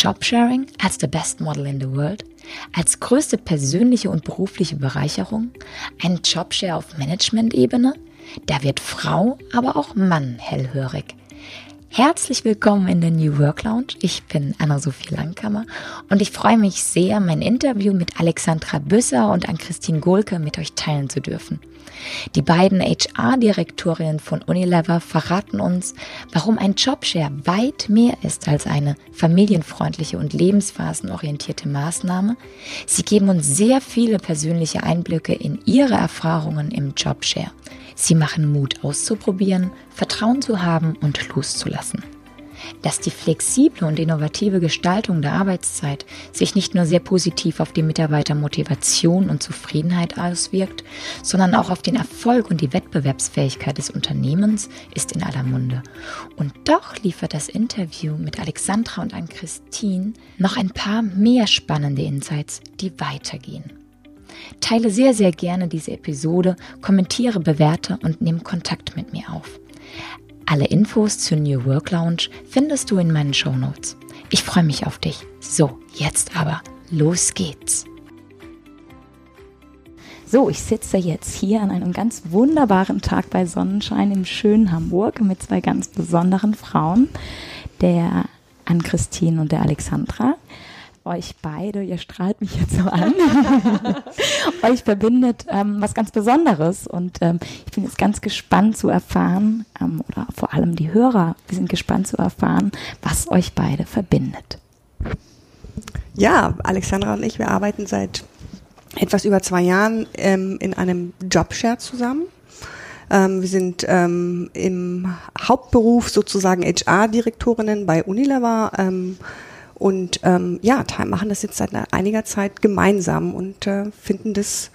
Jobsharing als the best model in the world? Als größte persönliche und berufliche Bereicherung? Ein Jobshare auf Management-Ebene? Da wird Frau, aber auch Mann hellhörig. Herzlich willkommen in der New Work Lounge. Ich bin Anna-Sophie Langkammer und ich freue mich sehr, mein Interview mit Alexandra Büsser und an Christine Gohlke mit euch teilen zu dürfen. Die beiden HR-Direktorinnen von Unilever verraten uns, warum ein Jobshare weit mehr ist als eine familienfreundliche und lebensphasenorientierte Maßnahme. Sie geben uns sehr viele persönliche Einblicke in ihre Erfahrungen im Jobshare. Sie machen Mut auszuprobieren, Vertrauen zu haben und loszulassen dass die flexible und innovative Gestaltung der Arbeitszeit sich nicht nur sehr positiv auf die Mitarbeitermotivation und Zufriedenheit auswirkt, sondern auch auf den Erfolg und die Wettbewerbsfähigkeit des Unternehmens, ist in aller Munde. Und doch liefert das Interview mit Alexandra und Ann-Christine noch ein paar mehr spannende Insights, die weitergehen. Teile sehr, sehr gerne diese Episode, kommentiere, bewerte und nehme Kontakt mit mir auf. Alle Infos zur New Work Lounge findest du in meinen Show Notes. Ich freue mich auf dich. So, jetzt aber, los geht's. So, ich sitze jetzt hier an einem ganz wunderbaren Tag bei Sonnenschein im schönen Hamburg mit zwei ganz besonderen Frauen, der Ann-Christine und der Alexandra euch beide, ihr strahlt mich jetzt so an, euch verbindet ähm, was ganz Besonderes. Und ähm, ich bin jetzt ganz gespannt zu erfahren, ähm, oder vor allem die Hörer, wir sind gespannt zu erfahren, was euch beide verbindet. Ja, Alexandra und ich, wir arbeiten seit etwas über zwei Jahren ähm, in einem Jobshare zusammen. Ähm, wir sind ähm, im Hauptberuf sozusagen HR-Direktorinnen bei Unilever. Ähm, und ähm, ja, machen das jetzt seit einiger Zeit gemeinsam und äh, finden das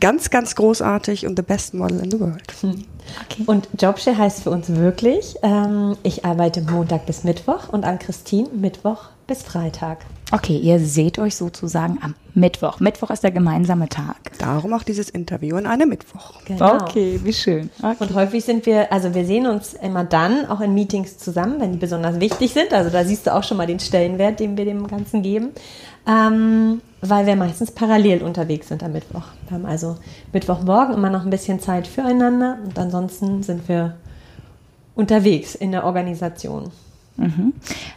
ganz, ganz großartig und the best model in the world. Hm. Okay. Und Jobshare heißt für uns wirklich, ähm, ich arbeite Montag bis Mittwoch und an Christine Mittwoch bis Freitag. Okay, ihr seht euch sozusagen am Mittwoch. Mittwoch ist der gemeinsame Tag. Darum auch dieses Interview an einem Mittwoch. Genau. Okay, wie schön. Okay. Und häufig sind wir, also wir sehen uns immer dann auch in Meetings zusammen, wenn die besonders wichtig sind. Also da siehst du auch schon mal den Stellenwert, den wir dem Ganzen geben. Ähm, weil wir meistens parallel unterwegs sind am Mittwoch. Wir haben also Mittwochmorgen immer noch ein bisschen Zeit füreinander und ansonsten sind wir unterwegs in der Organisation. Mhm.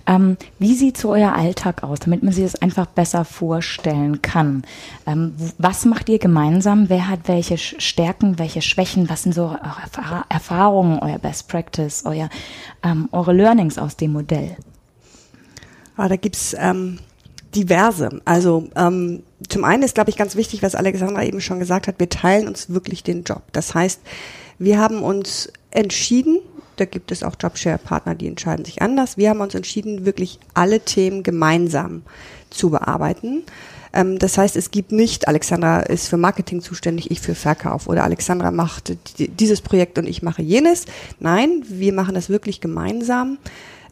Ähm, wie sieht so euer Alltag aus, damit man sich das einfach besser vorstellen kann? Ähm, was macht ihr gemeinsam? Wer hat welche Stärken, welche Schwächen? Was sind so eure Erfahrungen, euer Best Practice, euer, ähm, eure Learnings aus dem Modell? Ah, da gibt's ähm, diverse. Also ähm, zum einen ist, glaube ich, ganz wichtig, was Alexandra eben schon gesagt hat, wir teilen uns wirklich den Job. Das heißt, wir haben uns entschieden, da gibt es auch Jobshare-Partner, die entscheiden sich anders. Wir haben uns entschieden, wirklich alle Themen gemeinsam zu bearbeiten. Ähm, das heißt, es gibt nicht, Alexandra ist für Marketing zuständig, ich für Verkauf oder Alexandra macht dieses Projekt und ich mache jenes. Nein, wir machen das wirklich gemeinsam,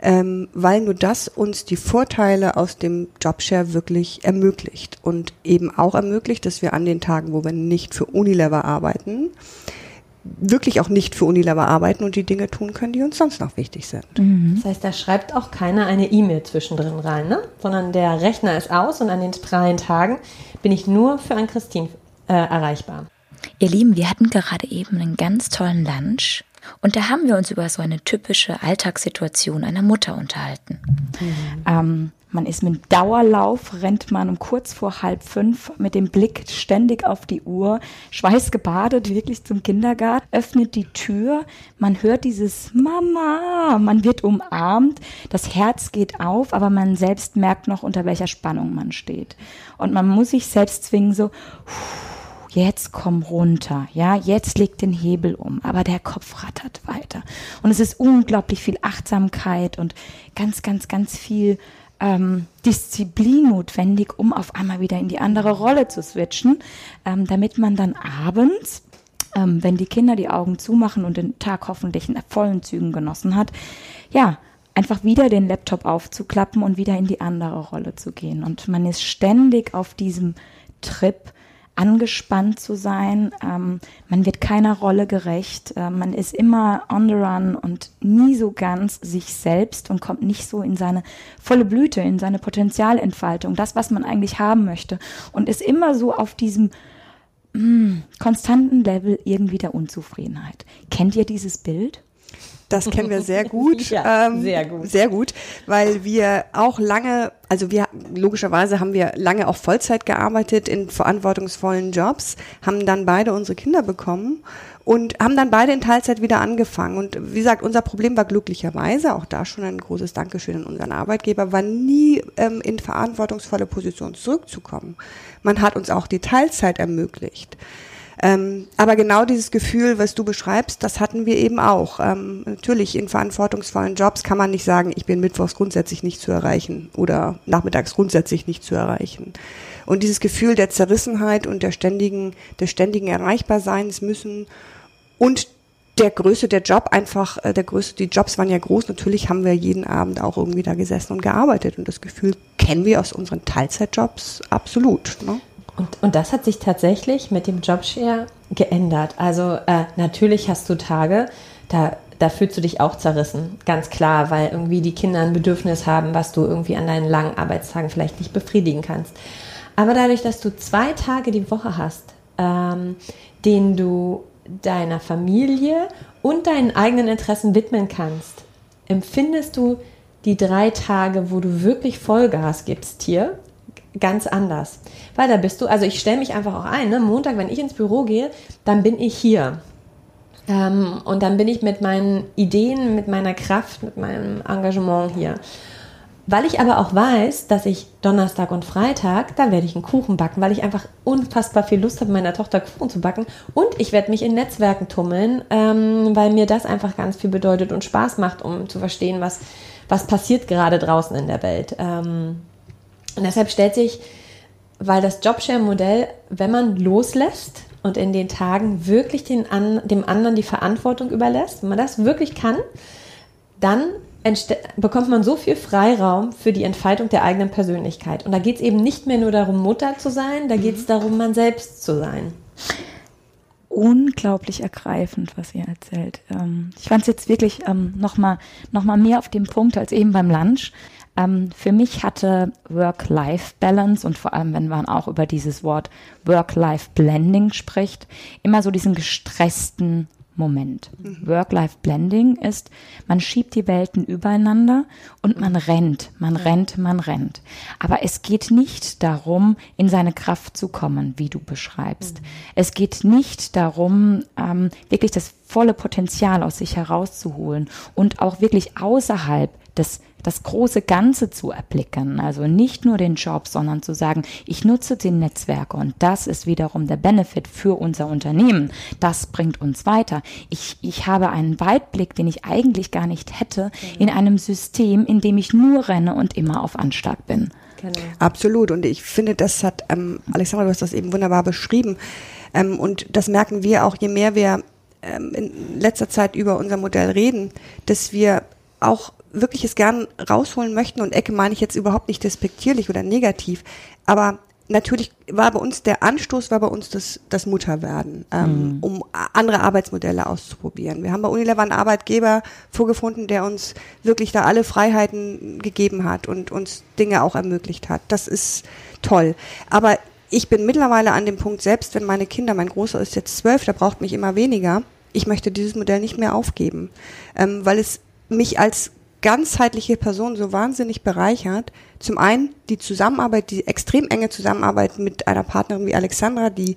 ähm, weil nur das uns die Vorteile aus dem Jobshare wirklich ermöglicht und eben auch ermöglicht, dass wir an den Tagen, wo wir nicht für Unilever arbeiten, wirklich auch nicht für Unilever arbeiten und die Dinge tun können, die uns sonst noch wichtig sind. Mhm. Das heißt, da schreibt auch keiner eine E-Mail zwischendrin rein, ne? sondern der Rechner ist aus und an den freien Tagen bin ich nur für ein Christine äh, erreichbar. Ihr Lieben, wir hatten gerade eben einen ganz tollen Lunch und da haben wir uns über so eine typische Alltagssituation einer Mutter unterhalten. Mhm. Ähm, man ist mit Dauerlauf, rennt man um kurz vor halb fünf mit dem Blick ständig auf die Uhr, schweißgebadet, wirklich zum Kindergarten, öffnet die Tür, man hört dieses Mama, man wird umarmt, das Herz geht auf, aber man selbst merkt noch, unter welcher Spannung man steht. Und man muss sich selbst zwingen, so, jetzt komm runter, ja, jetzt leg den Hebel um, aber der Kopf rattert weiter. Und es ist unglaublich viel Achtsamkeit und ganz, ganz, ganz viel ähm, Disziplin notwendig, um auf einmal wieder in die andere Rolle zu switchen, ähm, damit man dann abends, ähm, wenn die Kinder die Augen zumachen und den Tag hoffentlich in vollen Zügen genossen hat, ja, einfach wieder den Laptop aufzuklappen und wieder in die andere Rolle zu gehen. Und man ist ständig auf diesem Trip, angespannt zu sein. Ähm, man wird keiner Rolle gerecht. Äh, man ist immer on the run und nie so ganz sich selbst und kommt nicht so in seine volle Blüte, in seine Potenzialentfaltung, das, was man eigentlich haben möchte. Und ist immer so auf diesem mh, hm, konstanten Level irgendwie der Unzufriedenheit. Kennt ihr dieses Bild? Das kennen wir sehr gut. ja, ähm, sehr gut. Sehr gut, weil wir auch lange, also wir, logischerweise haben wir lange auch Vollzeit gearbeitet in verantwortungsvollen Jobs, haben dann beide unsere Kinder bekommen und haben dann beide in Teilzeit wieder angefangen. Und wie gesagt, unser Problem war glücklicherweise, auch da schon ein großes Dankeschön an unseren Arbeitgeber, war nie ähm, in verantwortungsvolle Positionen zurückzukommen. Man hat uns auch die Teilzeit ermöglicht. Ähm, aber genau dieses Gefühl, was du beschreibst, das hatten wir eben auch. Ähm, natürlich in verantwortungsvollen Jobs kann man nicht sagen, ich bin mittwochs grundsätzlich nicht zu erreichen oder nachmittags grundsätzlich nicht zu erreichen. Und dieses Gefühl der Zerrissenheit und der ständigen, des ständigen Erreichbarseins müssen und der Größe der Job einfach, äh, der Größe, die Jobs waren ja groß. Natürlich haben wir jeden Abend auch irgendwie da gesessen und gearbeitet. Und das Gefühl kennen wir aus unseren Teilzeitjobs absolut. Ne? Und, und das hat sich tatsächlich mit dem Jobshare geändert. Also äh, natürlich hast du Tage, da, da fühlst du dich auch zerrissen, ganz klar, weil irgendwie die Kinder ein Bedürfnis haben, was du irgendwie an deinen langen Arbeitstagen vielleicht nicht befriedigen kannst. Aber dadurch, dass du zwei Tage die Woche hast, ähm, denen du deiner Familie und deinen eigenen Interessen widmen kannst, empfindest du die drei Tage, wo du wirklich Vollgas gibst hier, ganz anders. Weil da bist du, also ich stelle mich einfach auch ein, ne? Montag, wenn ich ins Büro gehe, dann bin ich hier. Ähm, und dann bin ich mit meinen Ideen, mit meiner Kraft, mit meinem Engagement hier. Weil ich aber auch weiß, dass ich Donnerstag und Freitag, da werde ich einen Kuchen backen, weil ich einfach unfassbar viel Lust habe, meiner Tochter Kuchen zu backen. Und ich werde mich in Netzwerken tummeln, ähm, weil mir das einfach ganz viel bedeutet und Spaß macht, um zu verstehen, was, was passiert gerade draußen in der Welt. Ähm, und deshalb stellt sich, weil das Jobshare-Modell, wenn man loslässt und in den Tagen wirklich den an, dem anderen die Verantwortung überlässt, wenn man das wirklich kann, dann bekommt man so viel Freiraum für die Entfaltung der eigenen Persönlichkeit. Und da geht es eben nicht mehr nur darum, Mutter zu sein, da geht es mhm. darum, man selbst zu sein. Unglaublich ergreifend, was ihr erzählt. Ähm, ich fand es jetzt wirklich ähm, nochmal noch mal mehr auf dem Punkt als eben beim Lunch. Ähm, für mich hatte Work-Life-Balance und vor allem, wenn man auch über dieses Wort Work-Life-Blending spricht, immer so diesen gestressten Moment. Mhm. Work-Life-Blending ist, man schiebt die Welten übereinander und man rennt, man rennt, man rennt. Aber es geht nicht darum, in seine Kraft zu kommen, wie du beschreibst. Mhm. Es geht nicht darum, ähm, wirklich das volle Potenzial aus sich herauszuholen und auch wirklich außerhalb des das große Ganze zu erblicken. Also nicht nur den Job, sondern zu sagen, ich nutze den Netzwerke und das ist wiederum der Benefit für unser Unternehmen. Das bringt uns weiter. Ich, ich habe einen Weitblick, den ich eigentlich gar nicht hätte, in einem System, in dem ich nur renne und immer auf Anschlag bin. Genau. Absolut. Und ich finde, das hat, ähm, Alexandra, du hast das eben wunderbar beschrieben. Ähm, und das merken wir auch, je mehr wir ähm, in letzter Zeit über unser Modell reden, dass wir auch wirklich es gern rausholen möchten und Ecke meine ich jetzt überhaupt nicht despektierlich oder negativ, aber natürlich war bei uns der Anstoß war bei uns das, das Mutterwerden, ähm, mhm. um andere Arbeitsmodelle auszuprobieren. Wir haben bei Unilever einen Arbeitgeber vorgefunden, der uns wirklich da alle Freiheiten gegeben hat und uns Dinge auch ermöglicht hat. Das ist toll. Aber ich bin mittlerweile an dem Punkt, selbst wenn meine Kinder, mein Großer ist jetzt zwölf, der braucht mich immer weniger, ich möchte dieses Modell nicht mehr aufgeben, ähm, weil es mich als ganzheitliche Person so wahnsinnig bereichert. Zum einen die Zusammenarbeit, die extrem enge Zusammenarbeit mit einer Partnerin wie Alexandra, die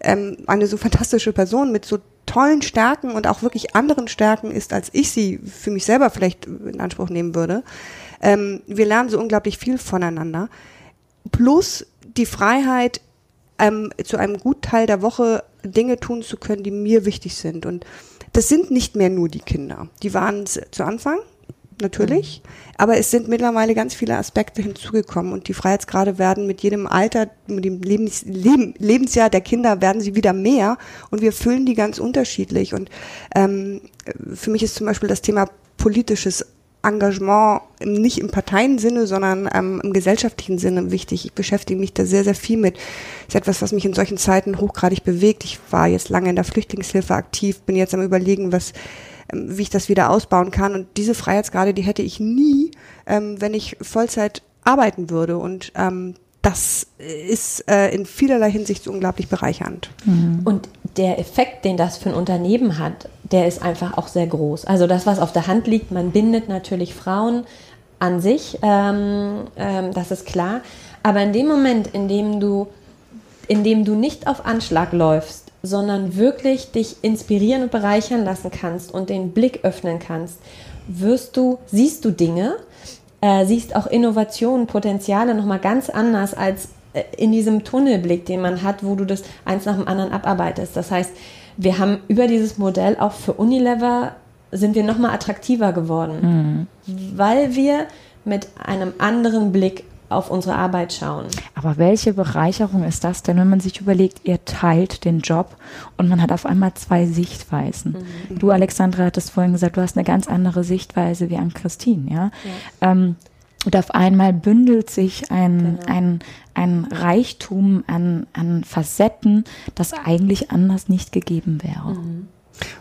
ähm, eine so fantastische Person mit so tollen Stärken und auch wirklich anderen Stärken ist, als ich sie für mich selber vielleicht in Anspruch nehmen würde. Ähm, wir lernen so unglaublich viel voneinander. Plus die Freiheit, ähm, zu einem Gutteil der Woche Dinge tun zu können, die mir wichtig sind. Und das sind nicht mehr nur die Kinder. Die waren es zu Anfang, natürlich. Mhm. Aber es sind mittlerweile ganz viele Aspekte hinzugekommen und die Freiheitsgrade werden mit jedem Alter, mit dem Lebens, Leben, Lebensjahr der Kinder werden sie wieder mehr und wir füllen die ganz unterschiedlich. Und ähm, für mich ist zum Beispiel das Thema politisches Engagement nicht im Parteiensinne, sondern ähm, im gesellschaftlichen Sinne wichtig. Ich beschäftige mich da sehr, sehr viel mit. Das ist etwas, was mich in solchen Zeiten hochgradig bewegt. Ich war jetzt lange in der Flüchtlingshilfe aktiv, bin jetzt am überlegen, was wie ich das wieder ausbauen kann. Und diese Freiheitsgrade, die hätte ich nie, ähm, wenn ich Vollzeit arbeiten würde. Und ähm, das ist äh, in vielerlei Hinsicht unglaublich bereichernd. Mhm. Und der Effekt, den das für ein Unternehmen hat, der ist einfach auch sehr groß. Also das, was auf der Hand liegt, man bindet natürlich Frauen an sich, ähm, ähm, das ist klar. Aber in dem Moment, in dem du, in dem du nicht auf Anschlag läufst, sondern wirklich dich inspirieren und bereichern lassen kannst und den Blick öffnen kannst, wirst du, siehst du Dinge, äh, siehst auch Innovationen, Potenziale nochmal ganz anders als äh, in diesem Tunnelblick, den man hat, wo du das eins nach dem anderen abarbeitest. Das heißt, wir haben über dieses Modell auch für Unilever sind wir nochmal attraktiver geworden, mhm. weil wir mit einem anderen Blick auf unsere Arbeit schauen. Aber welche Bereicherung ist das denn, wenn man sich überlegt, ihr teilt den Job und man hat auf einmal zwei Sichtweisen. Mhm. Du, Alexandra, hattest vorhin gesagt, du hast eine ganz andere Sichtweise wie an Christine, ja. ja. Ähm, und auf einmal bündelt sich ein, genau. ein, ein Reichtum an, an Facetten, das eigentlich anders nicht gegeben wäre. Mhm.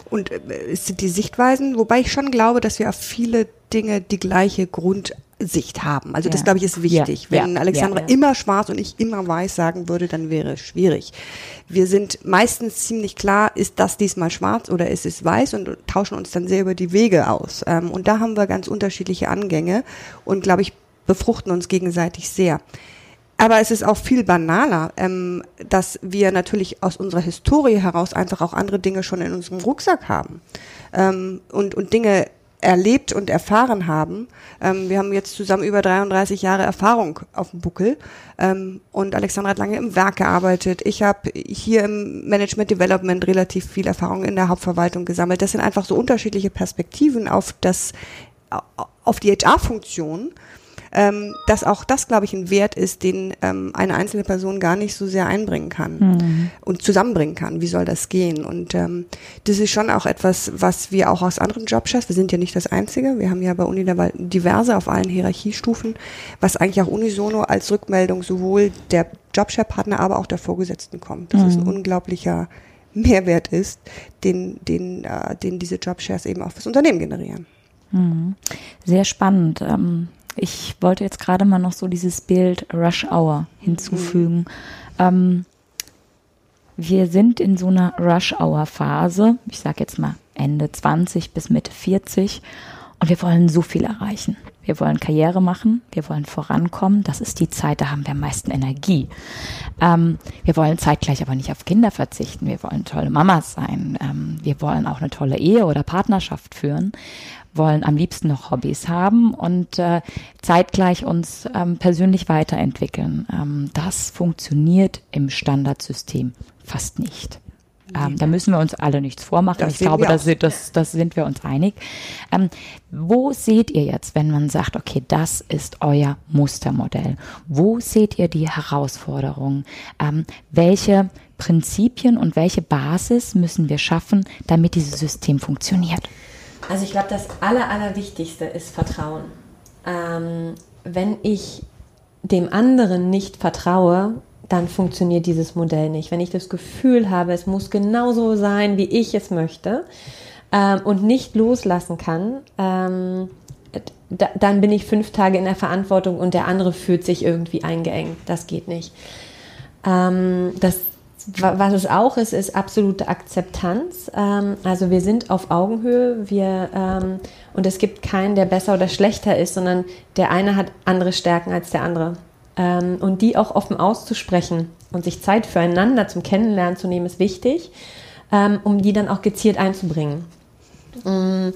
Und äh, es sind die Sichtweisen, wobei ich schon glaube, dass wir auf viele Dinge die gleiche Grundsicht haben. Also ja. das glaube ich ist wichtig. Ja. Wenn ja. Alexandra immer schwarz und ich immer weiß sagen würde, dann wäre es schwierig. Wir sind meistens ziemlich klar, ist das diesmal schwarz oder ist es weiß und tauschen uns dann sehr über die Wege aus. Ähm, und da haben wir ganz unterschiedliche Angänge und glaube ich befruchten uns gegenseitig sehr. Aber es ist auch viel banaler, ähm, dass wir natürlich aus unserer Historie heraus einfach auch andere Dinge schon in unserem Rucksack haben ähm, und, und Dinge erlebt und erfahren haben. Ähm, wir haben jetzt zusammen über 33 Jahre Erfahrung auf dem Buckel ähm, und Alexandra hat lange im Werk gearbeitet. Ich habe hier im Management Development relativ viel Erfahrung in der Hauptverwaltung gesammelt. Das sind einfach so unterschiedliche Perspektiven auf das auf die HR-Funktion ähm, dass auch das, glaube ich, ein Wert ist, den ähm, eine einzelne Person gar nicht so sehr einbringen kann mhm. und zusammenbringen kann. Wie soll das gehen? Und ähm, das ist schon auch etwas, was wir auch aus anderen Jobchefs, wir sind ja nicht das Einzige, wir haben ja bei Uni diverse auf allen Hierarchiestufen, was eigentlich auch unisono als Rückmeldung sowohl der Jobchef-Partner, aber auch der Vorgesetzten kommt. Das mhm. ist ein unglaublicher Mehrwert ist, den, den, äh, den diese Jobshares eben auch fürs Unternehmen generieren. Mhm. Sehr spannend. Ähm, ich wollte jetzt gerade mal noch so dieses Bild Rush Hour hinzufügen. Mhm. Ähm, wir sind in so einer Rush Hour Phase, ich sage jetzt mal Ende 20 bis Mitte 40 und wir wollen so viel erreichen. Wir wollen Karriere machen, wir wollen vorankommen. Das ist die Zeit, da haben wir am meisten Energie. Ähm, wir wollen zeitgleich aber nicht auf Kinder verzichten. Wir wollen tolle Mamas sein. Ähm, wir wollen auch eine tolle Ehe oder Partnerschaft führen wollen am liebsten noch Hobbys haben und äh, zeitgleich uns ähm, persönlich weiterentwickeln. Ähm, das funktioniert im Standardsystem fast nicht. Ähm, da müssen wir uns alle nichts vormachen. Das ich glaube, das, das, das sind wir uns einig. Ähm, wo seht ihr jetzt, wenn man sagt, okay, das ist euer Mustermodell? Wo seht ihr die Herausforderungen? Ähm, welche Prinzipien und welche Basis müssen wir schaffen, damit dieses System funktioniert? Also ich glaube, das Aller, Allerwichtigste ist Vertrauen. Ähm, wenn ich dem anderen nicht vertraue, dann funktioniert dieses Modell nicht. Wenn ich das Gefühl habe, es muss genauso sein, wie ich es möchte ähm, und nicht loslassen kann, ähm, dann bin ich fünf Tage in der Verantwortung und der andere fühlt sich irgendwie eingeengt. Das geht nicht. Ähm, das was es auch ist, ist absolute Akzeptanz. Ähm, also wir sind auf Augenhöhe, wir ähm, und es gibt keinen, der besser oder schlechter ist, sondern der eine hat andere Stärken als der andere. Ähm, und die auch offen auszusprechen und sich Zeit füreinander zum Kennenlernen zu nehmen, ist wichtig, ähm, um die dann auch gezielt einzubringen. Mm,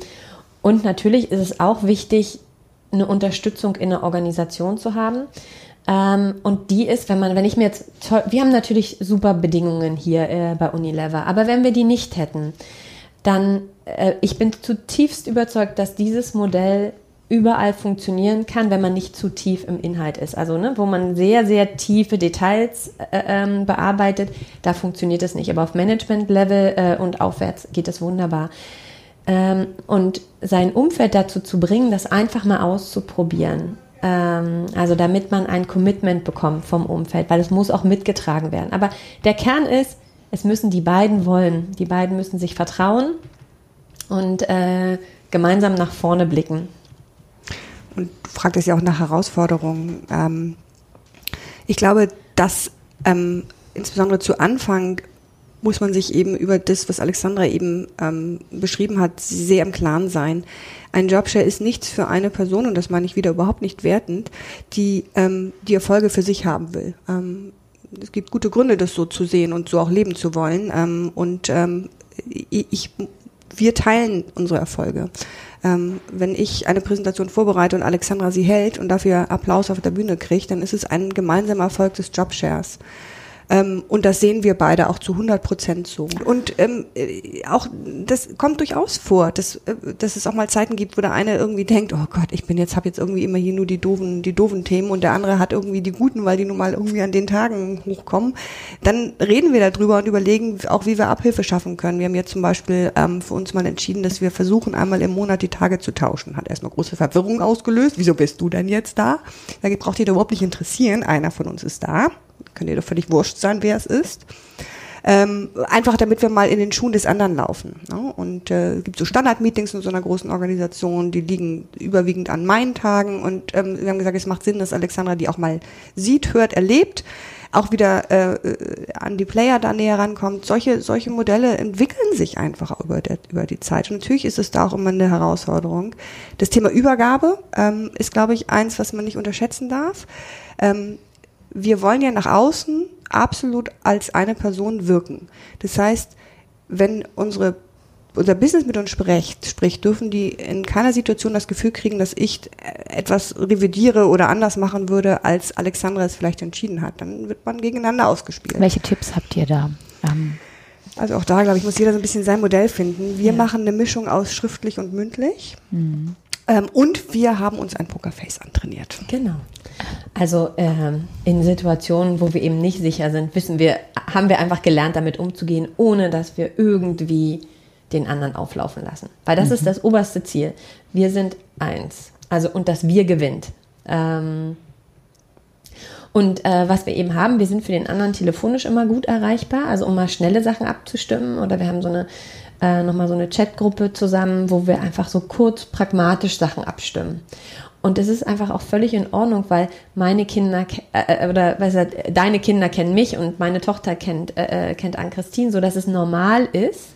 und natürlich ist es auch wichtig, eine Unterstützung in der Organisation zu haben. Ähm, und die ist, wenn man, wenn ich mir jetzt, wir haben natürlich super Bedingungen hier äh, bei Unilever, aber wenn wir die nicht hätten, dann, äh, ich bin zutiefst überzeugt, dass dieses Modell überall funktionieren kann, wenn man nicht zu tief im Inhalt ist. Also, ne, wo man sehr, sehr tiefe Details äh, ähm, bearbeitet, da funktioniert es nicht. Aber auf Management-Level äh, und aufwärts geht es wunderbar. ähm, und sein Umfeld dazu zu bringen, das einfach mal auszuprobieren. Ähm, also damit man ein Commitment bekommt vom Umfeld, weil es muss auch mitgetragen werden. Aber der Kern ist, es müssen die beiden wollen. Die beiden müssen sich vertrauen und äh, gemeinsam nach vorne blicken. Und du fragtest ja auch nach Herausforderungen. Ähm, ich glaube, dass ähm, insbesondere zu Anfang muss man sich eben über das, was Alexandra eben ähm, beschrieben hat, sehr im Klaren sein. Ein Jobshare ist nichts für eine Person, und das meine ich wieder überhaupt nicht wertend, die ähm, die Erfolge für sich haben will. Ähm, es gibt gute Gründe, das so zu sehen und so auch leben zu wollen. Ähm, und ähm, ich, wir teilen unsere Erfolge. Ähm, wenn ich eine Präsentation vorbereite und Alexandra sie hält und dafür Applaus auf der Bühne kriegt, dann ist es ein gemeinsamer Erfolg des Jobshares. Ähm, und das sehen wir beide auch zu 100 Prozent so. Und ähm, äh, auch das kommt durchaus vor, dass, äh, dass es auch mal Zeiten gibt, wo der eine irgendwie denkt, oh Gott, ich bin jetzt habe jetzt irgendwie immer hier nur die doofen die doofen Themen und der andere hat irgendwie die guten, weil die nun mal irgendwie an den Tagen hochkommen. Dann reden wir darüber und überlegen auch, wie wir Abhilfe schaffen können. Wir haben jetzt zum Beispiel ähm, für uns mal entschieden, dass wir versuchen, einmal im Monat die Tage zu tauschen. Hat erstmal große Verwirrung ausgelöst. Wieso bist du denn jetzt da? Da braucht ihr überhaupt nicht interessieren. Einer von uns ist da kann dir doch völlig wurscht sein, wer es ist. Ähm, einfach damit wir mal in den Schuhen des anderen laufen. Ne? Und äh, gibt so Standardmeetings in so einer großen Organisation, die liegen überwiegend an meinen Tagen und ähm, wir haben gesagt, es macht Sinn, dass Alexandra die auch mal sieht, hört, erlebt, auch wieder äh, äh an die Player da näher rankommt. Solche, solche Modelle entwickeln sich einfach über, der, über die Zeit. Und natürlich ist es da auch immer eine Herausforderung. Das Thema Übergabe ähm, ist, glaube ich, eins, was man nicht unterschätzen darf. Ähm, wir wollen ja nach außen absolut als eine Person wirken. Das heißt, wenn unsere unser Business mit uns spricht, spricht, dürfen die in keiner Situation das Gefühl kriegen, dass ich etwas revidiere oder anders machen würde, als Alexandra es vielleicht entschieden hat. Dann wird man gegeneinander ausgespielt. Welche Tipps habt ihr da? Ähm also auch da, glaube ich, muss jeder so ein bisschen sein Modell finden. Wir ja. machen eine Mischung aus schriftlich und mündlich. Mhm. Ähm, und wir haben uns ein Pokerface antrainiert. Genau. Also ähm, in Situationen, wo wir eben nicht sicher sind, wissen wir, haben wir einfach gelernt, damit umzugehen, ohne dass wir irgendwie den anderen auflaufen lassen. Weil das mhm. ist das oberste Ziel. Wir sind eins. Also und das Wir gewinnt. Ähm, und äh, was wir eben haben, wir sind für den anderen telefonisch immer gut erreichbar, also um mal schnelle Sachen abzustimmen. Oder wir haben so eine äh, nochmal so eine Chatgruppe zusammen, wo wir einfach so kurz pragmatisch Sachen abstimmen. Und das ist einfach auch völlig in Ordnung, weil meine Kinder äh, äh, oder weißt du, deine Kinder kennen mich und meine Tochter kennt äh, äh kennt Anne Christine, so dass es normal ist,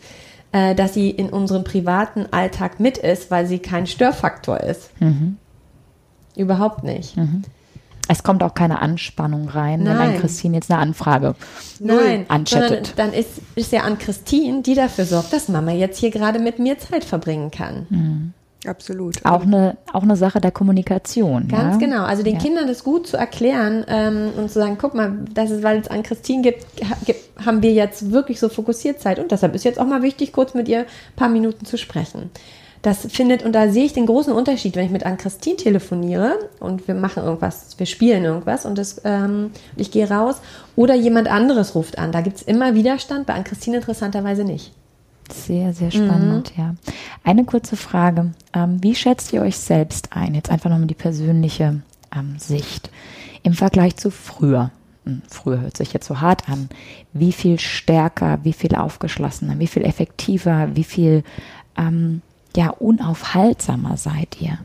äh, dass sie in unserem privaten Alltag mit ist, weil sie kein Störfaktor ist. Mhm. Überhaupt nicht. Mhm. Es kommt auch keine Anspannung rein, Nein. wenn ein Christine jetzt eine Anfrage Nein, anchattet. Dann ist, ist ja an Christine, die dafür sorgt, dass Mama jetzt hier gerade mit mir Zeit verbringen kann. Mhm. Absolut. Auch eine, auch eine Sache der Kommunikation. Ganz ja? genau. Also den ja. Kindern das gut zu erklären ähm, und zu sagen, guck mal, das ist, weil es an Christine gibt, gibt, haben wir jetzt wirklich so fokussiert Zeit. Und deshalb ist jetzt auch mal wichtig, kurz mit ihr ein paar Minuten zu sprechen. Das findet, und da sehe ich den großen Unterschied, wenn ich mit Ann-Christine telefoniere und wir machen irgendwas, wir spielen irgendwas und das, ähm, ich gehe raus oder jemand anderes ruft an. Da gibt es immer Widerstand, bei Ann-Christine interessanterweise nicht. Sehr, sehr spannend, mhm. ja. Eine kurze Frage. Ähm, wie schätzt ihr euch selbst ein? Jetzt einfach nochmal die persönliche ähm, Sicht. Im Vergleich zu früher. Hm, früher hört sich jetzt so hart an. Wie viel stärker, wie viel aufgeschlossener, wie viel effektiver, wie viel ähm, ja, unaufhaltsamer seid ihr?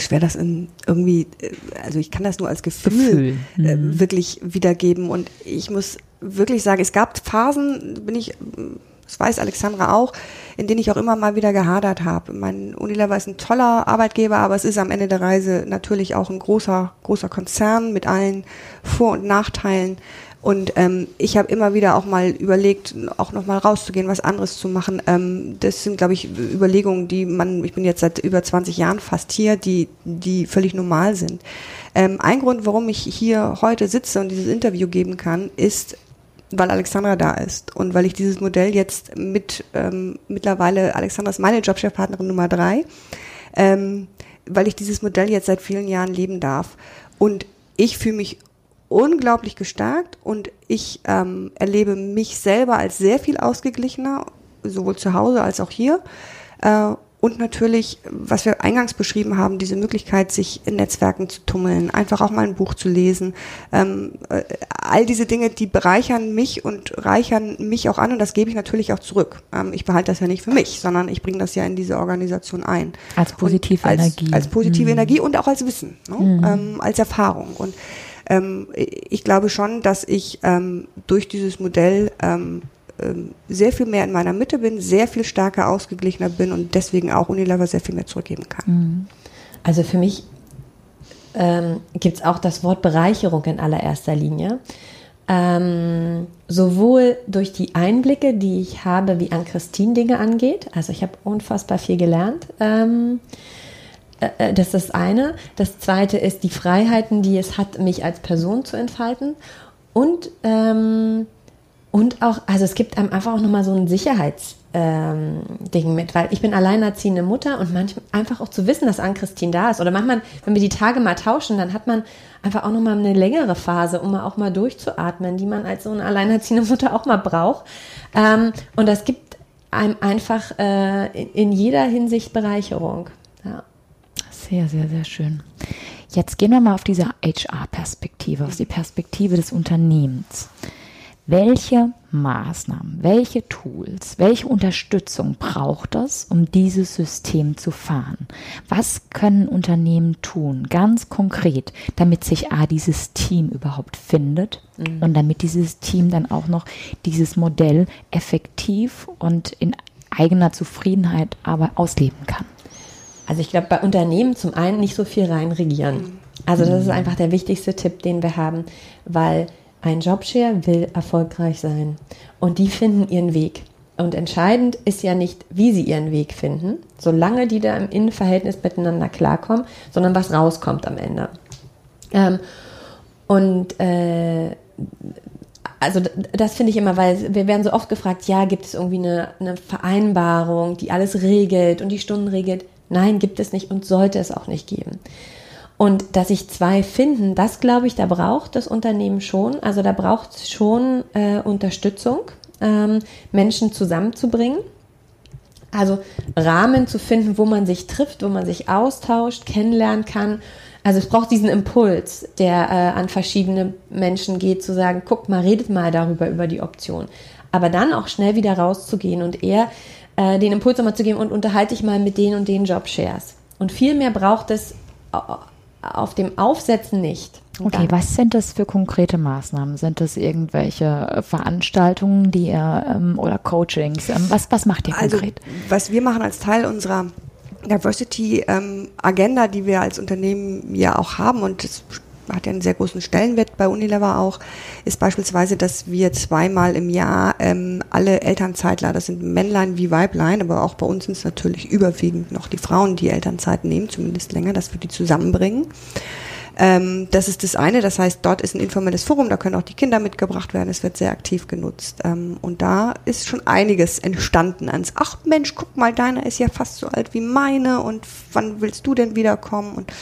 schwer das in irgendwie, äh, also ich kann das nur als Gefühl, Gefühl. Äh, mhm. wirklich wiedergeben und ich muss wirklich sagen, es gab Phasen, bin ich, das weiß Alexandra auch, in denen ich auch immer mal wieder gehadert habe. Mein Unilever ist ein toller Arbeitgeber, aber es ist am Ende der Reise natürlich auch ein großer, großer Konzern mit allen Vor- und Nachteilen. Und ähm, ich habe immer wieder auch mal überlegt, auch noch mal rauszugehen, was anderes zu machen. Ähm, das sind, glaube ich, Überlegungen, die man, ich bin jetzt seit über 20 Jahren fast hier, die, die völlig normal sind. Ähm, ein Grund, warum ich hier heute sitze und dieses Interview geben kann, ist, weil Alexandra da ist und weil ich dieses Modell jetzt mit ähm, mittlerweile Alexandra ist meine Jobchefpartnerin Nummer drei, ähm, weil ich dieses Modell jetzt seit vielen Jahren leben darf. Und ich fühle mich unglaublich gestärkt und ich ähm, erlebe mich selber als sehr viel ausgeglichener sowohl zu Hause als auch hier. Äh, und natürlich, was wir eingangs beschrieben haben, diese Möglichkeit, sich in Netzwerken zu tummeln, einfach auch mal ein Buch zu lesen. Ähm, äh, all diese Dinge, die bereichern mich und reichern mich auch an und das gebe ich natürlich auch zurück. Ähm, ich behalte das ja nicht für mich, sondern ich bringe das ja in diese Organisation ein. Als positive als, Energie. Als positive mhm. Energie und auch als Wissen, ne? mhm. ähm, als Erfahrung. Und ähm, ich glaube schon, dass ich ähm, durch dieses Modell ähm, ähm, sehr viel mehr in meiner Mitte bin, sehr viel stärker ausgeglichener bin und deswegen auch Unilever sehr viel mehr zurückgeben kann. Mhm. Also für mich ähm, gibt es auch das Wort Bereicherung in allererster Linie. Ähm, sowohl durch die Einblicke, die ich habe, wie an Christine Dinge angeht. Also ich habe unfassbar viel gelernt. Ähm, äh, äh, das ist das eine. Das zweite ist die Freiheiten, die es hat, mich als Person zu entfalten. Und ähm, und auch, also es gibt einem einfach auch nochmal so ein Sicherheitsding ähm, mit, weil ich bin alleinerziehende Mutter und manchmal einfach auch zu wissen, dass Ann-Christine da ist. Oder manchmal, wenn wir die Tage mal tauschen, dann hat man einfach auch nochmal eine längere Phase, um mal auch mal durchzuatmen, die man als so eine alleinerziehende Mutter auch mal braucht. Ähm, und das gibt einem einfach äh, in, in jeder Hinsicht Bereicherung. Ja. Sehr, sehr, sehr schön. Jetzt gehen wir mal auf diese HR-Perspektive, auf die Perspektive des Unternehmens. Welche Maßnahmen, welche Tools, welche Unterstützung braucht es, um dieses System zu fahren? Was können Unternehmen tun, ganz konkret, damit sich A, dieses Team überhaupt findet mhm. und damit dieses Team dann auch noch dieses Modell effektiv und in eigener Zufriedenheit aber ausleben kann? Also ich glaube, bei Unternehmen zum einen nicht so viel rein regieren. Also das ist mhm. einfach der wichtigste Tipp, den wir haben, weil ein Jobshare will erfolgreich sein und die finden ihren Weg. Und entscheidend ist ja nicht, wie sie ihren Weg finden, solange die da im Innenverhältnis miteinander klarkommen, sondern was rauskommt am Ende. Ähm, und äh, also das finde ich immer, weil wir werden so oft gefragt, ja, gibt es irgendwie eine, eine Vereinbarung, die alles regelt und die Stunden regelt? Nein, gibt es nicht und sollte es auch nicht geben. Und dass sich zwei finden, das glaube ich, da braucht das Unternehmen schon. Also da braucht es schon äh, Unterstützung, ähm, Menschen zusammenzubringen. Also Rahmen zu finden, wo man sich trifft, wo man sich austauscht, kennenlernen kann. Also es braucht diesen Impuls, der äh, an verschiedene Menschen geht, zu sagen, guck mal, redet mal darüber, über die Option. Aber dann auch schnell wieder rauszugehen und eher äh, den Impuls nochmal zu geben und unterhalte ich mal mit den und den Jobshares. Und viel mehr braucht es auf dem Aufsetzen nicht. Okay, was sind das für konkrete Maßnahmen? Sind das irgendwelche Veranstaltungen, die ihr ähm, oder Coachings? Ähm, was, was macht ihr also, konkret? Also, was wir machen als Teil unserer Diversity ähm, Agenda, die wir als Unternehmen ja auch haben und das hat ja einen sehr großen Stellenwert bei Unilever auch, ist beispielsweise, dass wir zweimal im Jahr ähm, alle Elternzeitler, das sind Männlein wie Weiblein, aber auch bei uns sind es natürlich überwiegend noch die Frauen, die Elternzeit nehmen, zumindest länger, dass wir die zusammenbringen. Ähm, das ist das eine, das heißt, dort ist ein informelles Forum, da können auch die Kinder mitgebracht werden, es wird sehr aktiv genutzt. Ähm, und da ist schon einiges entstanden ans, ach Mensch, guck mal, deiner ist ja fast so alt wie meine und wann willst du denn wiederkommen? Und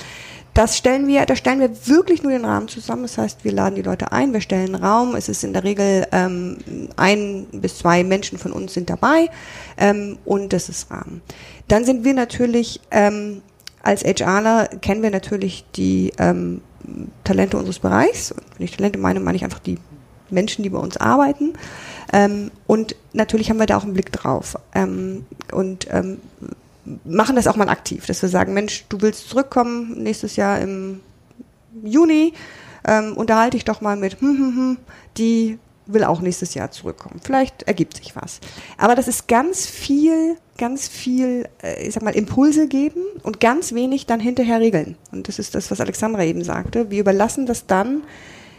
das stellen wir, da stellen wir wirklich nur den Rahmen zusammen. Das heißt, wir laden die Leute ein, wir stellen einen Raum. Es ist in der Regel ähm, ein bis zwei Menschen von uns sind dabei ähm, und das ist Rahmen. Dann sind wir natürlich ähm, als HRler kennen wir natürlich die ähm, Talente unseres Bereichs. Und wenn ich Talente meine, meine ich einfach die Menschen, die bei uns arbeiten. Ähm, und natürlich haben wir da auch einen Blick drauf. Ähm, und ähm, machen das auch mal aktiv, dass wir sagen, Mensch, du willst zurückkommen nächstes Jahr im Juni, ähm, unterhalte ich doch mal mit, hm, hm, hm, die will auch nächstes Jahr zurückkommen. Vielleicht ergibt sich was. Aber das ist ganz viel, ganz viel, äh, ich sag mal, Impulse geben und ganz wenig dann hinterher regeln. Und das ist das, was Alexandra eben sagte. Wir überlassen das dann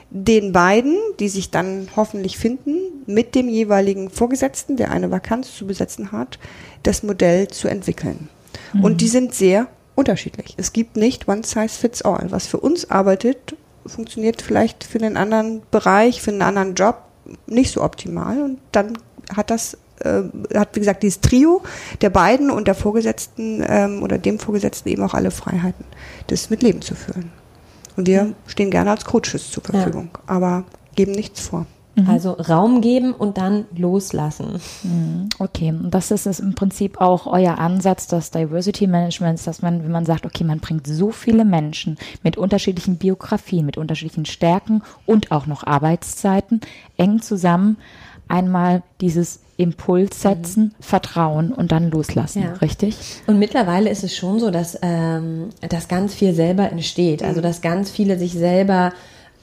den beiden, die sich dann hoffentlich finden, mit dem jeweiligen Vorgesetzten, der eine Vakanz zu besetzen hat, das Modell zu entwickeln. Mhm. Und die sind sehr unterschiedlich. Es gibt nicht one size fits all. Was für uns arbeitet, funktioniert vielleicht für einen anderen Bereich, für einen anderen Job nicht so optimal. Und dann hat das äh, hat wie gesagt dieses Trio der beiden und der Vorgesetzten ähm, oder dem Vorgesetzten eben auch alle Freiheiten, das mit Leben zu führen. Und wir stehen gerne als Coaches zur Verfügung, ja. aber geben nichts vor. Mhm. Also Raum geben und dann loslassen. Mhm. Okay, und das ist es im Prinzip auch euer Ansatz des Diversity Managements, dass man, wenn man sagt, okay, man bringt so viele Menschen mit unterschiedlichen Biografien, mit unterschiedlichen Stärken und auch noch Arbeitszeiten eng zusammen, einmal dieses Impuls setzen, mhm. vertrauen und dann loslassen, ja. richtig? Und mittlerweile ist es schon so, dass, ähm, dass ganz viel selber entsteht, also mhm. dass ganz viele sich selber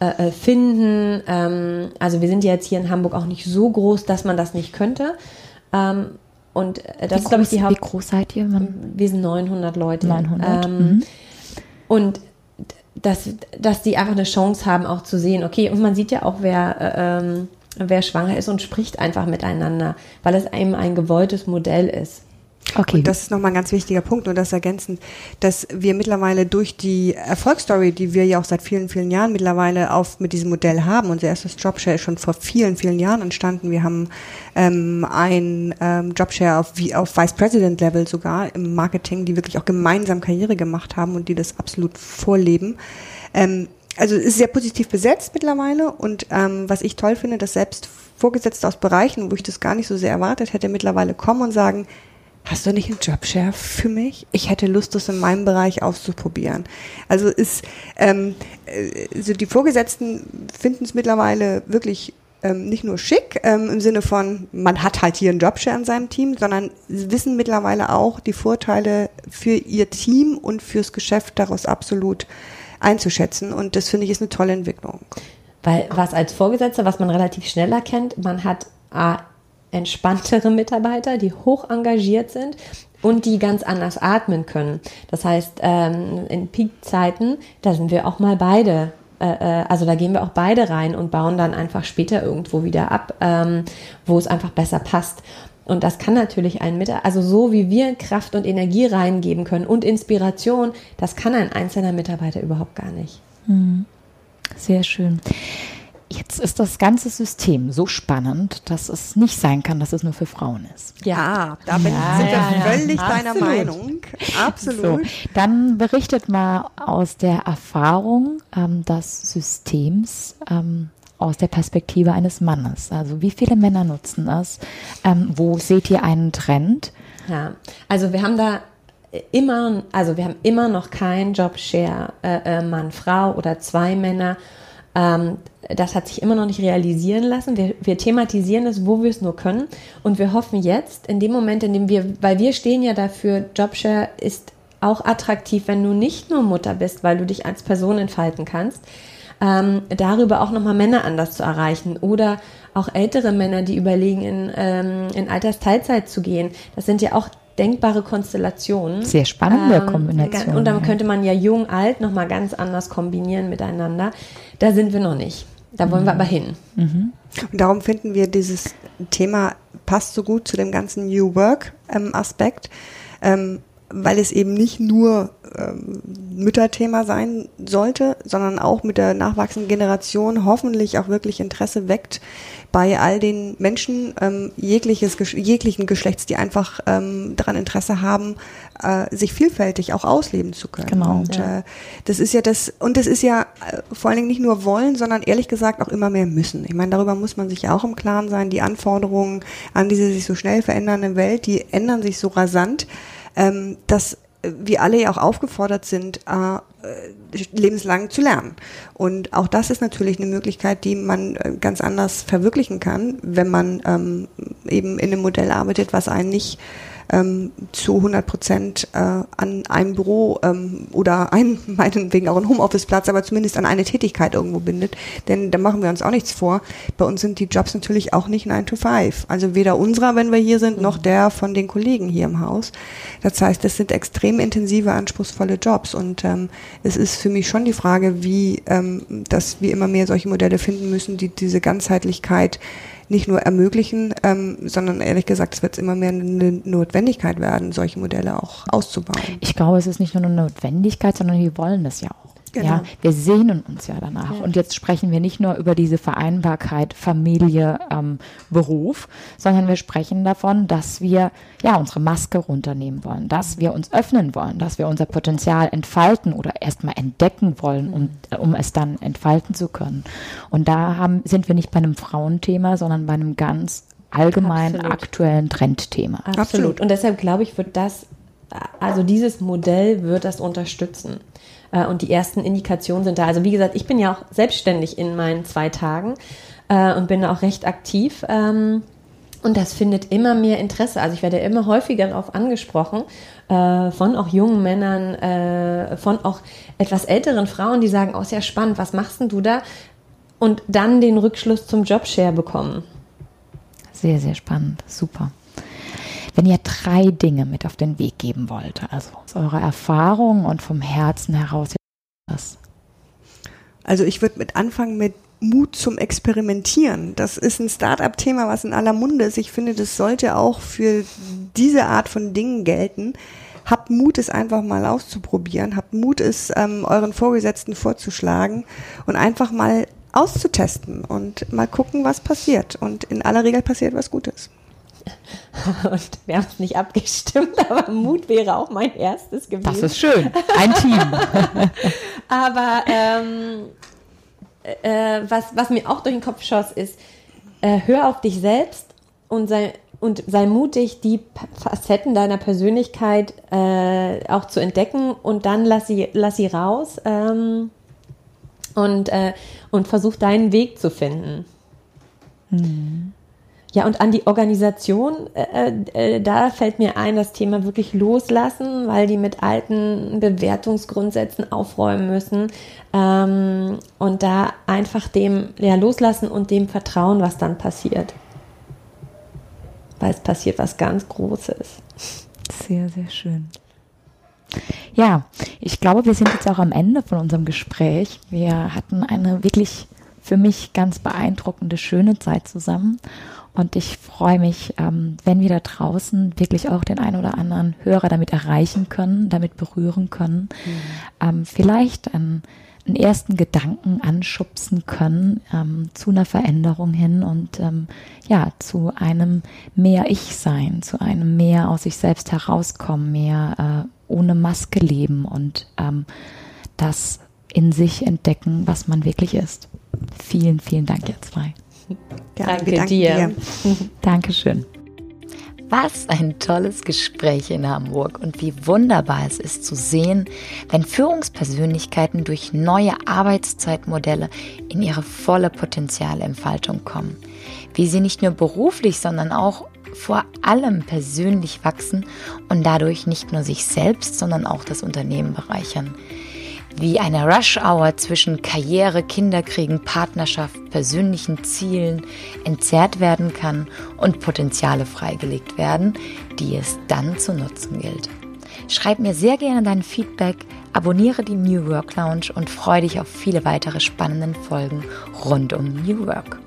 äh, äh, finden. Ähm, also wir sind jetzt hier in Hamburg auch nicht so groß, dass man das nicht könnte. Ähm, und äh, das ist, glaube ich, die Haupt... Wie groß seid ihr? Wir sind 900 Leute. 900. Ähm, mhm. Und dass, dass die einfach eine Chance haben, auch zu sehen, okay, und man sieht ja auch, wer, wer schwanger ist und spricht einfach miteinander, weil es eben ein gewolltes Modell ist. Okay. Und das ist nochmal ein ganz wichtiger Punkt und das ergänzend, dass wir mittlerweile durch die Erfolgsstory, die wir ja auch seit vielen, vielen Jahren mittlerweile auf mit diesem Modell haben, unser erstes Jobshare ist schon vor vielen, vielen Jahren entstanden. Wir haben ähm, ein ähm, Jobshare auf, wie, auf Vice President Level sogar im Marketing, die wirklich auch gemeinsam Karriere gemacht haben und die das absolut vorleben. Ähm, also ist sehr positiv besetzt mittlerweile und ähm, was ich toll finde, dass selbst Vorgesetzte aus Bereichen, wo ich das gar nicht so sehr erwartet hätte, mittlerweile kommen und sagen, hast du nicht einen Jobshare für mich? Ich hätte Lust, das in meinem Bereich auszuprobieren. Also ist, ähm, also die Vorgesetzten finden es mittlerweile wirklich ähm, nicht nur schick ähm, im Sinne von, man hat halt hier einen Jobshare in seinem Team, sondern sie wissen mittlerweile auch die Vorteile für ihr Team und fürs Geschäft daraus absolut einzuschätzen. Und das finde ich ist eine tolle Entwicklung. Weil was als Vorgesetzter, was man relativ schnell erkennt, man hat A, entspanntere Mitarbeiter, die hoch engagiert sind und die ganz anders atmen können. Das heißt, ähm, in Peakzeiten, da sind wir auch mal beide äh, äh, also da gehen wir auch beide rein und bauen dann einfach später irgendwo wieder ab, ähm, wo es einfach besser passt. Und das kann natürlich ein Mitarbeiter, also so wie wir Kraft und Energie reingeben können und Inspiration, das kann ein einzelner Mitarbeiter überhaupt gar nicht. Hm. Sehr schön. Jetzt ist das ganze System so spannend, dass es nicht sein kann, dass es nur für Frauen ist. Ja, da bin, ja, sind wir ja, völlig ja. deiner Absolut. Meinung. Absolut. So, dann berichtet mal aus der Erfahrung ähm, des Systems ähm, aus der Perspektive eines Mannes. Also wie viele Männer nutzen das? Ähm, wo seht ihr einen Trend? Ja, also wir haben da immer, also wir haben immer noch kein Jobshare äh, äh, Mann, Frau oder zwei Männer ähm, das hat sich immer noch nicht realisieren lassen. Wir, wir thematisieren es, wo wir es nur können. Und wir hoffen jetzt, in dem Moment, in dem wir, weil wir stehen ja dafür, Jobshare ist auch attraktiv, wenn du nicht nur Mutter bist, weil du dich als Person entfalten kannst, ähm, darüber auch nochmal Männer anders zu erreichen oder auch ältere Männer, die überlegen, in, ähm, in Altersteilzeit zu gehen. Das sind ja auch denkbare Konstellationen. Sehr spannende ähm, Kombination. Und dann könnte man ja jung, alt nochmal ganz anders kombinieren miteinander. Da sind wir noch nicht. Da wollen mhm. wir aber hin. Mhm. Und darum finden wir dieses Thema passt so gut zu dem ganzen New Work ähm, Aspekt, ähm, weil es eben nicht nur ähm, Mütterthema sein sollte, sondern auch mit der nachwachsenden Generation hoffentlich auch wirklich Interesse weckt bei all den Menschen ähm, jegliches, jeglichen Geschlechts, die einfach ähm, daran Interesse haben, äh, sich vielfältig auch ausleben zu können. Genau. Und ja. äh, das ist ja das, und das ist ja äh, vor allen Dingen nicht nur wollen, sondern ehrlich gesagt auch immer mehr müssen. Ich meine, darüber muss man sich ja auch im Klaren sein. Die Anforderungen an diese sich so schnell verändernde Welt, die ändern sich so rasant, ähm, dass wir alle ja auch aufgefordert sind, äh, lebenslang zu lernen. Und auch das ist natürlich eine Möglichkeit, die man äh, ganz anders verwirklichen kann, wenn man ähm, eben in einem Modell arbeitet, was einen nicht ähm, zu 100 Prozent äh, an einem Büro ähm, oder ein, meinetwegen auch einen Homeoffice-Platz, aber zumindest an eine Tätigkeit irgendwo bindet. Denn da machen wir uns auch nichts vor. Bei uns sind die Jobs natürlich auch nicht 9 to 5. Also weder unserer, wenn wir hier sind, noch mhm. der von den Kollegen hier im Haus. Das heißt, es sind extrem intensive, anspruchsvolle Jobs. Und ähm, es ist für mich schon die Frage, wie, ähm, dass wir immer mehr solche Modelle finden müssen, die diese Ganzheitlichkeit nicht nur ermöglichen, ähm, sondern ehrlich gesagt, es wird immer mehr eine Notwendigkeit werden, solche Modelle auch auszubauen. Ich glaube, es ist nicht nur eine Notwendigkeit, sondern wir wollen das ja auch. Genau. Ja, wir sehnen uns ja danach. Ja. Und jetzt sprechen wir nicht nur über diese Vereinbarkeit Familie, ähm, Beruf, sondern wir sprechen davon, dass wir ja unsere Maske runternehmen wollen, dass wir uns öffnen wollen, dass wir unser Potenzial entfalten oder erstmal entdecken wollen, um, äh, um es dann entfalten zu können. Und da haben, sind wir nicht bei einem Frauenthema, sondern bei einem ganz allgemeinen Absolut. aktuellen Trendthema. Absolut. Absolut. Und deshalb glaube ich, wird das, also dieses Modell wird das unterstützen. Äh, Und die ersten Indikationen sind da. Also wie gesagt, ich bin ja auch selbstständig in meinen zwei Tagen äh, und bin da auch recht aktiv. Ähm, und das findet immer mehr Interesse. Also ich werde immer häufiger darauf angesprochen äh, von auch jungen Männern, äh, von auch etwas älteren Frauen, die sagen, oh, ja spannend, was machst denn du da? Und dann den Rückschluss zum Jobshare bekommen. Sehr, sehr spannend. Super. Wenn ihr drei Dinge mit auf den Weg geben wollt, also aus eurer Erfahrung und vom Herzen heraus? Also ich würde mit anfangen mit Mut zum Experimentieren. Das ist ein Start-up-Thema, was in aller Munde ist. Ich finde, das sollte auch für diese Art von Dingen gelten. Habt Mut, es einfach mal auszuprobieren. Habt Mut, es ähm, euren Vorgesetzten vorzuschlagen und einfach mal auszutesten und mal gucken, was passiert. Und in aller Regel passiert was Gutes. Und wir haben es nicht abgestimmt, aber Mut wäre auch mein erstes gewesen. Das ist schön. Ein Team. aber ähm, äh, was, was mir auch durch den Kopf schoss, ist, äh, hör auf dich selbst und sei, und sei mutig, die Facetten deiner Persönlichkeit äh, auch zu entdecken und dann lass sie, lass sie raus ähm, und, äh, und versuch deinen Weg zu finden. Ja, und an die Organisation, äh, äh, da fällt mir ein, das Thema wirklich loslassen, weil die mit alten Bewertungsgrundsätzen aufräumen müssen. Ähm, und da einfach dem ja, loslassen und dem vertrauen, was dann passiert. Weil es passiert was ganz Großes. Sehr, sehr schön. Ja, ich glaube, wir sind jetzt auch am Ende von unserem Gespräch. Wir hatten eine wirklich für mich ganz beeindruckende, schöne Zeit zusammen. Und ich freue mich, ähm, wenn wir da draußen wirklich auch den einen oder anderen Hörer damit erreichen können, damit berühren können, ähm, vielleicht einen, einen ersten Gedanken anschubsen können ähm, zu einer Veränderung hin und ja, zu einem mehr Ich-Sein, zu einem mehr aus sich selbst herauskommen, mehr äh, ohne Maske leben und das in sich entdecken, was man wirklich ist. Vielen, vielen Dank, ihr zwei. Gerne, Danke wir danken dir. Dankeschön. Was ein tolles Gespräch in Hamburg und wie wunderbar es ist zu sehen, wenn Führungspersönlichkeiten durch neue Arbeitszeitmodelle in ihre volle Potenzialentfaltung kommen. Wie sie nicht nur beruflich, sondern auch vor allem persönlich wachsen und dadurch nicht nur sich selbst, sondern auch das Unternehmen bereichern wie eine Rush-Hour zwischen Karriere, Kinderkriegen, Partnerschaft, persönlichen Zielen entzerrt werden kann und Potenziale freigelegt werden, die es dann zu nutzen gilt. Schreib mir sehr gerne dein Feedback, abonniere die New Work Lounge und freue dich auf viele weitere spannenden Folgen rund um New Work.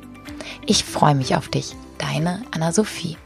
Ich freue mich auf dich, deine Anna-Sophie.